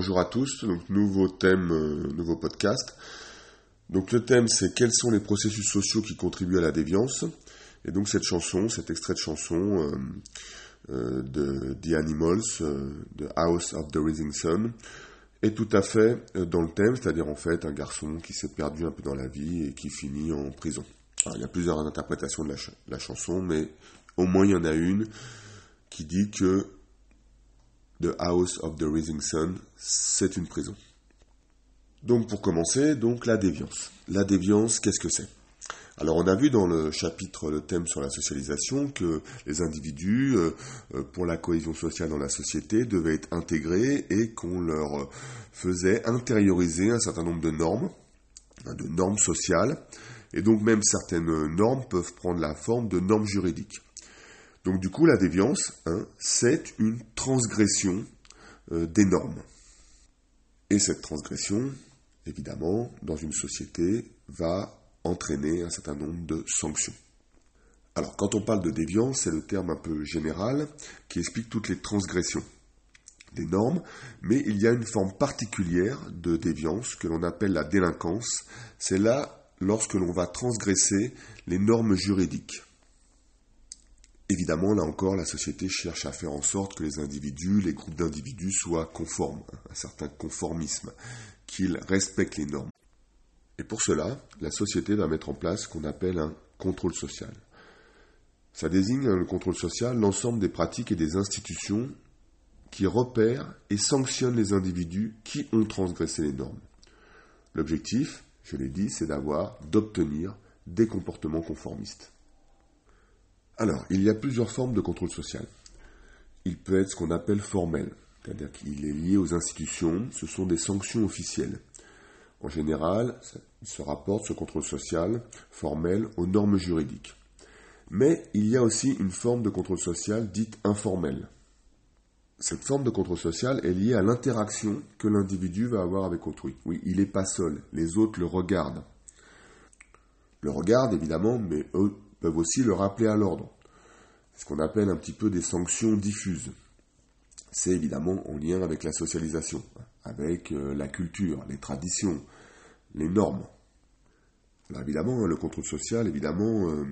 bonjour à tous, donc nouveau thème, euh, nouveau podcast. Donc le thème c'est quels sont les processus sociaux qui contribuent à la déviance? Et donc cette chanson, cet extrait de chanson euh, euh, de The Animals, de House of the Rising Sun, est tout à fait dans le thème, c'est-à-dire en fait un garçon qui s'est perdu un peu dans la vie et qui finit en prison. il y a plusieurs interprétations de la chanson, mais au moins il y en a une qui dit que The House of the Rising Sun, c'est une prison. Donc pour commencer, donc la déviance. La déviance, qu'est-ce que c'est? Alors on a vu dans le chapitre, le thème sur la socialisation, que les individus, euh, euh, pour la cohésion sociale dans la société, devaient être intégrés et qu'on leur faisait intérioriser un certain nombre de normes, hein, de normes sociales, et donc même certaines normes peuvent prendre la forme de normes juridiques. Donc du coup, la déviance, hein, c'est une transgression euh, des normes. Et cette transgression, évidemment, dans une société, va entraîner un certain nombre de sanctions. Alors, quand on parle de déviance, c'est le terme un peu général qui explique toutes les transgressions des normes, mais il y a une forme particulière de déviance que l'on appelle la délinquance. C'est là lorsque l'on va transgresser les normes juridiques. Évidemment, là encore, la société cherche à faire en sorte que les individus, les groupes d'individus soient conformes, un certain conformisme, qu'ils respectent les normes. Et pour cela, la société va mettre en place ce qu'on appelle un contrôle social. Ça désigne le contrôle social l'ensemble des pratiques et des institutions qui repèrent et sanctionnent les individus qui ont transgressé les normes. L'objectif, je l'ai dit, c'est d'avoir, d'obtenir des comportements conformistes. Alors, il y a plusieurs formes de contrôle social. Il peut être ce qu'on appelle formel, c'est-à-dire qu'il est lié aux institutions, ce sont des sanctions officielles. En général, il se rapporte ce contrôle social formel aux normes juridiques. Mais il y a aussi une forme de contrôle social dite informelle. Cette forme de contrôle social est liée à l'interaction que l'individu va avoir avec autrui. Oui, il n'est pas seul, les autres le regardent. Le regardent évidemment, mais eux peuvent aussi le rappeler à l'ordre. Ce qu'on appelle un petit peu des sanctions diffuses. C'est évidemment en lien avec la socialisation, avec euh, la culture, les traditions, les normes. Alors évidemment, hein, le contrôle social, évidemment, euh,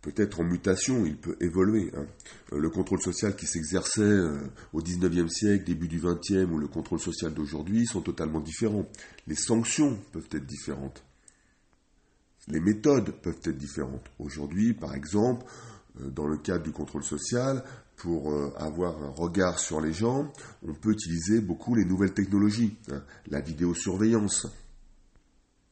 peut être en mutation, il peut évoluer. Hein. Euh, le contrôle social qui s'exerçait au XIXe siècle, début du XXe, ou le contrôle social d'aujourd'hui sont totalement différents. Les sanctions peuvent être différentes. Les méthodes peuvent être différentes. Aujourd'hui, par exemple, dans le cadre du contrôle social, pour euh, avoir un regard sur les gens, on peut utiliser beaucoup les nouvelles technologies, hein. la vidéosurveillance.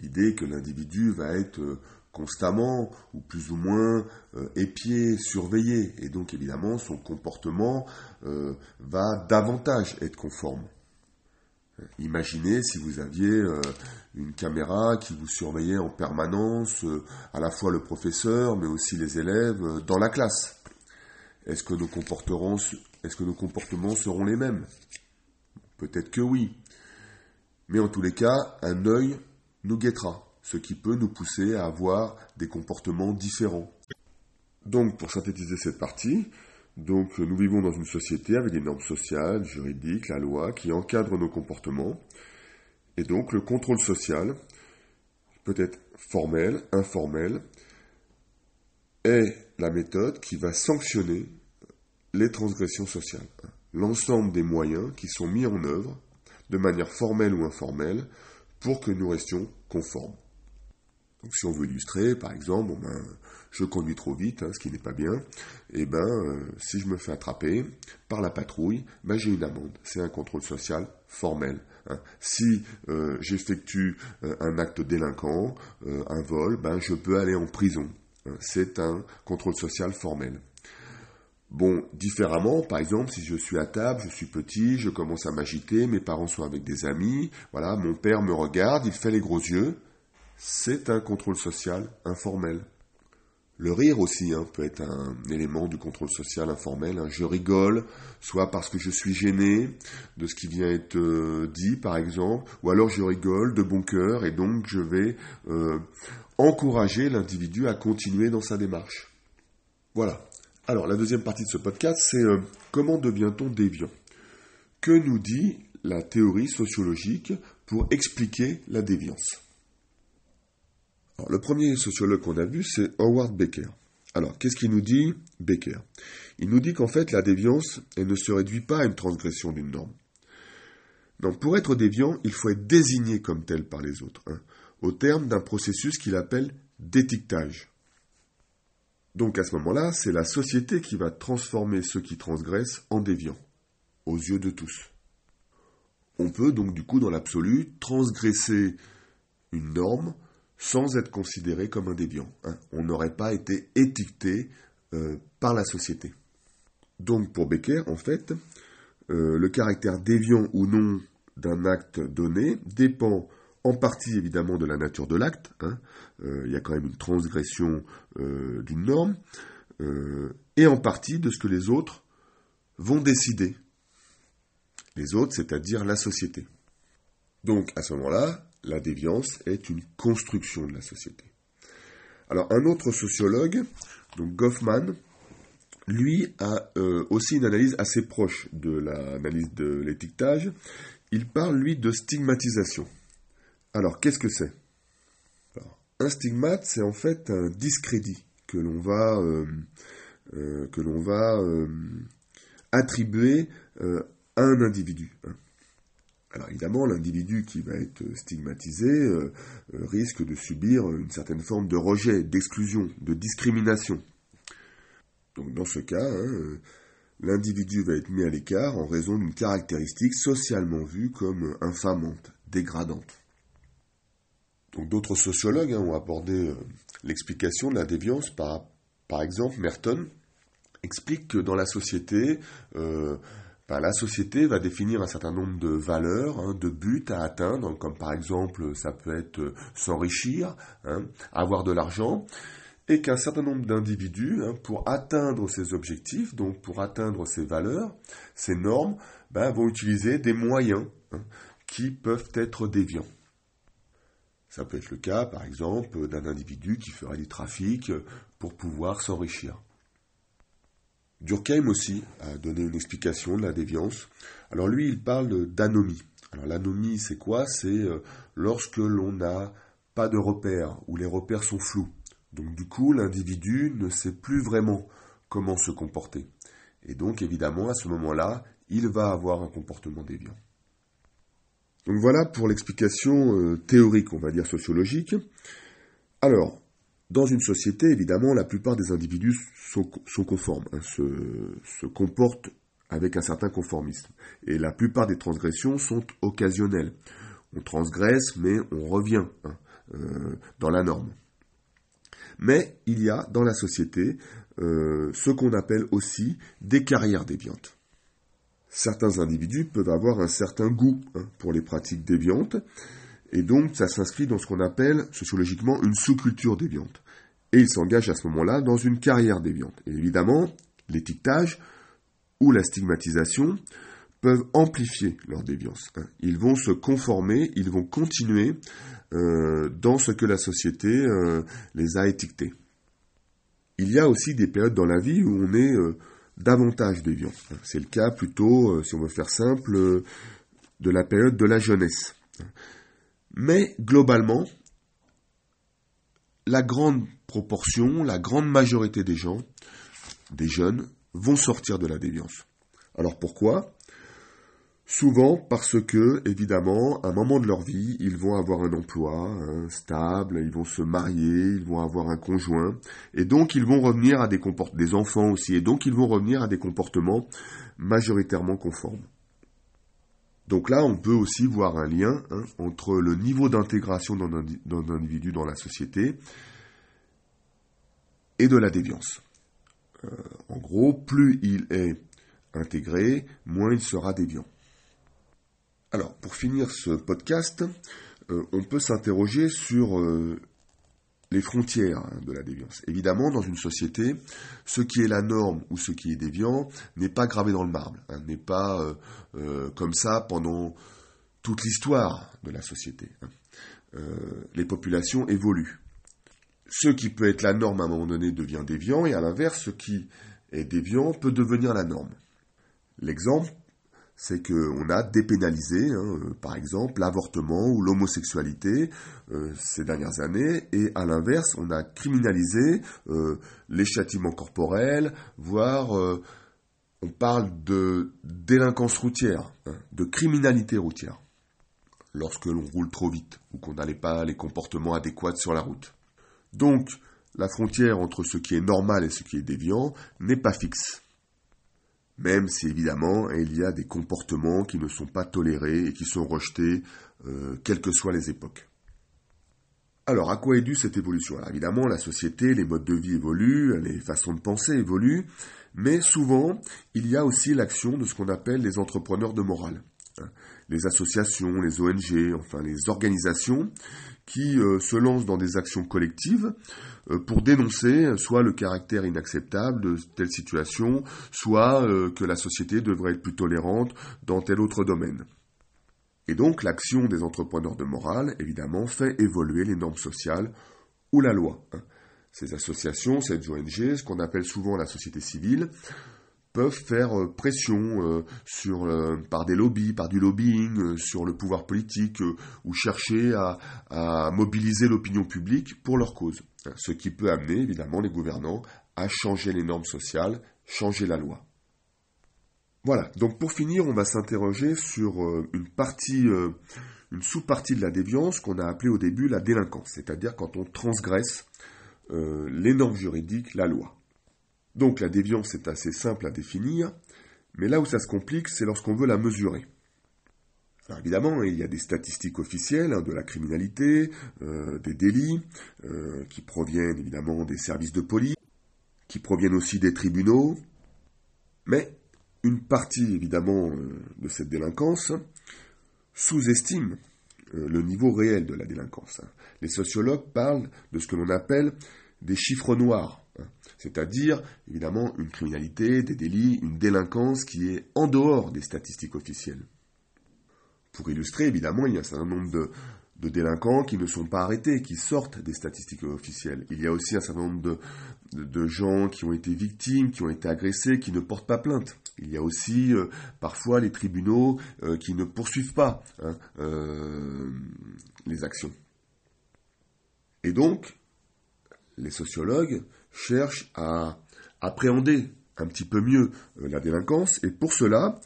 L'idée que l'individu va être euh, constamment ou plus ou moins épié, surveillé, et donc évidemment son comportement va davantage être conforme. Imaginez si vous aviez euh, une caméra qui vous surveillait en permanence, euh, à la fois le professeur, mais aussi les élèves, euh, dans la classe. Est-ce que, nos comportements, seront les mêmes? Peut-être que oui. Mais en tous les cas, un œil nous guettera, ce qui peut nous pousser à avoir des comportements différents. Donc, pour synthétiser cette partie, nous vivons dans une société avec des normes sociales, juridiques, la loi qui encadre nos comportements. Et donc le contrôle social peut être formel, informel, est la méthode qui va sanctionner les transgressions sociales. L'ensemble des moyens qui sont mis en œuvre de manière formelle ou informelle pour que nous restions conformes. Donc si on veut illustrer, par exemple, ben, je conduis trop vite, hein, ce qui n'est pas bien, et eh ben euh, si je me fais attraper par la patrouille, ben, j'ai une amende. C'est un contrôle social formel. Hein. Si euh, j'effectue euh, un acte délinquant, un vol, ben je peux aller en prison. Hein. C'est un contrôle social formel. Bon, différemment, par exemple, si je suis à table, je suis petit, je commence à m'agiter, mes parents sont avec des amis, voilà, mon père me regarde, il fait les gros yeux, c'est un contrôle social informel. Le rire aussi hein, peut être un élément du contrôle social informel. Hein. Je rigole, soit parce que je suis gêné de ce qui vient être euh, dit, par exemple, ou alors je rigole de bon cœur et donc je vais euh, encourager l'individu à continuer dans sa démarche. Voilà. Alors la deuxième partie de ce podcast, c'est euh, comment devient-on déviant? Que nous dit la théorie sociologique pour expliquer la déviance? Le premier sociologue qu'on a vu, c'est Howard Becker. Alors, qu'est-ce qu'il nous dit, Becker? Il nous dit qu'en fait, la déviance, elle ne se réduit pas à une transgression d'une norme. Donc, pour être déviant, il faut être désigné comme tel par les autres, hein, au terme d'un processus qu'il appelle d'étiquetage. Donc, à ce moment-là, c'est la société qui va transformer ceux qui transgressent en déviants, aux yeux de tous. On peut donc, du coup, dans l'absolu, transgresser une norme sans être considéré comme un déviant. Hein. On n'aurait pas été étiqueté euh, par la société. Donc pour Becker, en fait, euh, le caractère déviant ou non d'un acte donné dépend en partie évidemment de la nature de l'acte. Hein. Euh, il y a quand même une transgression d'une norme, et en partie de ce que les autres vont décider. Les autres, c'est-à-dire la société. Donc à ce moment-là, la déviance est une construction de la société. Alors un autre sociologue, donc Goffman, lui a euh, aussi une analyse assez proche de l'analyse de l'étiquetage. Il parle, lui, de stigmatisation. Alors, qu'est-ce que c'est? Un stigmate, c'est en fait un discrédit que l'on va, euh, euh, attribuer à un individu. Hein. Alors évidemment, l'individu qui va être stigmatisé euh, euh, risque de subir une certaine forme de rejet, d'exclusion, de discrimination. Donc dans ce cas, hein, euh, l'individu va être mis à l'écart en raison d'une caractéristique socialement vue comme infamante, dégradante. Donc d'autres sociologues hein, ont abordé l'explication de la déviance par, par exemple, Merton explique que dans la société, la société va définir un certain nombre de valeurs, hein, de buts à atteindre, comme par exemple ça peut être euh, s'enrichir, hein, avoir de l'argent, et qu'un certain nombre d'individus, hein, pour atteindre ces objectifs, donc pour atteindre ces valeurs, ces normes, ben, vont utiliser des moyens qui peuvent être déviants. Ça peut être le cas, par exemple, d'un individu qui ferait du trafic pour pouvoir s'enrichir. Durkheim aussi a donné une explication de la déviance. Alors lui, il parle d'anomie. Alors l'anomie, c'est quoi? C'est euh, lorsque l'on n'a pas de repères, ou les repères sont flous. Donc du coup, l'individu ne sait plus vraiment comment se comporter. Et donc évidemment, à ce moment-là, il va avoir un comportement déviant. Donc voilà pour l'explication euh, théorique, on va dire sociologique. Alors, dans une société, évidemment, la plupart des individus sont, conformes, hein, se, comportent avec un certain conformisme. Et la plupart des transgressions sont occasionnelles. On transgresse, mais on revient hein, euh, dans la norme. Mais il y a dans la société euh, ce qu'on appelle aussi des carrières déviantes. Certains individus peuvent avoir un certain goût hein, pour les pratiques déviantes, et donc, ça s'inscrit dans ce qu'on appelle sociologiquement une sous-culture déviante. Et ils s'engagent à ce moment-là dans une carrière déviante. Et évidemment, l'étiquetage ou la stigmatisation peuvent amplifier leur déviance. Hein. Ils vont se conformer, ils vont continuer euh, dans ce que la société euh, les a étiquetés. Il y a aussi des périodes dans la vie où on est euh, davantage déviant. C'est le cas plutôt, si on veut faire simple, de la période de la jeunesse. Mais globalement, la grande proportion, la grande majorité des gens, des jeunes, vont sortir de la déviance. Alors pourquoi? Souvent parce que, évidemment, à un moment de leur vie, ils vont avoir un emploi hein, stable, ils vont se marier, ils vont avoir un conjoint, et donc ils vont revenir à des comportements, des enfants aussi, et donc ils vont revenir à des comportements majoritairement conformes. Donc là, on peut aussi voir un lien hein, entre le niveau d'intégration d'un individu dans la société et de la déviance. Euh, en gros, plus il est intégré, moins il sera déviant. Alors, pour finir ce podcast, euh, on peut s'interroger sur euh, les frontières hein, de la déviance. Évidemment, dans une société, ce qui est la norme ou ce qui est déviant n'est pas gravé dans le marbre, hein, n'est pas euh, euh, comme ça pendant toute l'histoire de la société. Hein. Euh, les populations évoluent. Ce qui peut être la norme à un moment donné devient déviant, et à l'inverse, ce qui est déviant peut devenir la norme. L'exemple c'est qu'on a dépénalisé, hein, euh, par exemple, l'avortement ou l'homosexualité euh, ces dernières années, et à l'inverse, on a criminalisé euh, les châtiments corporels, voire on parle de délinquance routière, hein, de criminalité routière, lorsque l'on roule trop vite ou qu'on n'allait pas les comportements adéquats sur la route. Donc, la frontière entre ce qui est normal et ce qui est déviant n'est pas fixe même si évidemment il y a des comportements qui ne sont pas tolérés et qui sont rejetés, euh, quelles que soient les époques. Alors, à quoi est due cette évolution? Alors, évidemment, la société, les modes de vie évoluent, les façons de penser évoluent, mais souvent, il y a aussi l'action de ce qu'on appelle les entrepreneurs de morale. Hein. Les associations, les ONG, enfin les organisations qui euh, se lancent dans des actions collectives euh, pour dénoncer soit le caractère inacceptable de telle situation, soit euh, que la société devrait être plus tolérante dans tel autre domaine. Et donc l'action des entrepreneurs de morale, évidemment, fait évoluer les normes sociales ou la loi. Hein. Ces associations, ces ONG, ce qu'on appelle souvent la société civile, peuvent faire euh, pression euh, sur, euh, par des lobbies, par du lobbying sur le pouvoir politique ou chercher à, à mobiliser l'opinion publique pour leur cause. Ce qui peut amener évidemment les gouvernants à changer les normes sociales, changer la loi. Voilà, donc pour finir, on va s'interroger sur une partie, une sous-partie de la déviance qu'on a appelée au début la délinquance, c'est-à-dire quand on transgresse les normes juridiques, la loi. Donc la déviance est assez simple à définir, mais là où ça se complique, c'est lorsqu'on veut la mesurer. Alors évidemment, il y a des statistiques officielles hein, de la criminalité, euh, des délits, euh, qui proviennent évidemment des services de police, qui proviennent aussi des tribunaux, mais une partie évidemment euh, de cette délinquance sous-estime le niveau réel de la délinquance. Les sociologues parlent de ce que l'on appelle des chiffres noirs c'est-à-dire évidemment une criminalité, des délits, une délinquance qui est en dehors des statistiques officielles. Pour illustrer, évidemment, il y a un certain nombre de, délinquants qui ne sont pas arrêtés, qui sortent des statistiques officielles. Il y a aussi un certain nombre de, gens qui ont été victimes, qui ont été agressés, qui ne portent pas plainte. Il y a aussi euh, parfois les tribunaux euh, qui ne poursuivent pas hein, euh, les actions. Et donc, les sociologues cherchent à appréhender un petit peu mieux euh, la délinquance et pour cela,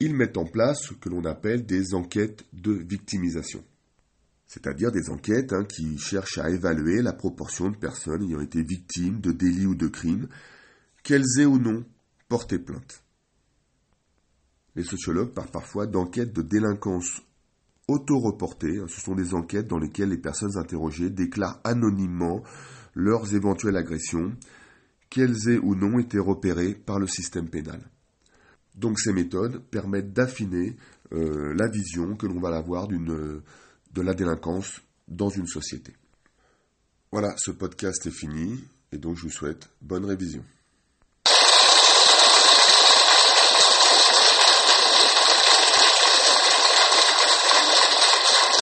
ils mettent en place ce que l'on appelle des enquêtes de victimisation. C'est-à-dire des enquêtes hein, qui cherchent à évaluer la proportion de personnes ayant été victimes de délits ou de crimes, qu'elles aient ou non porté plainte. Les sociologues parlent parfois d'enquêtes de délinquance auto-reportées. Hein. Ce sont des enquêtes dans lesquelles les personnes interrogées déclarent anonymement leurs éventuelles agressions, qu'elles aient ou non été repérées par le système pénal. Donc ces méthodes permettent d'affiner euh, la vision que l'on va avoir de la délinquance dans une société. Voilà, ce podcast est fini et donc je vous souhaite bonne révision.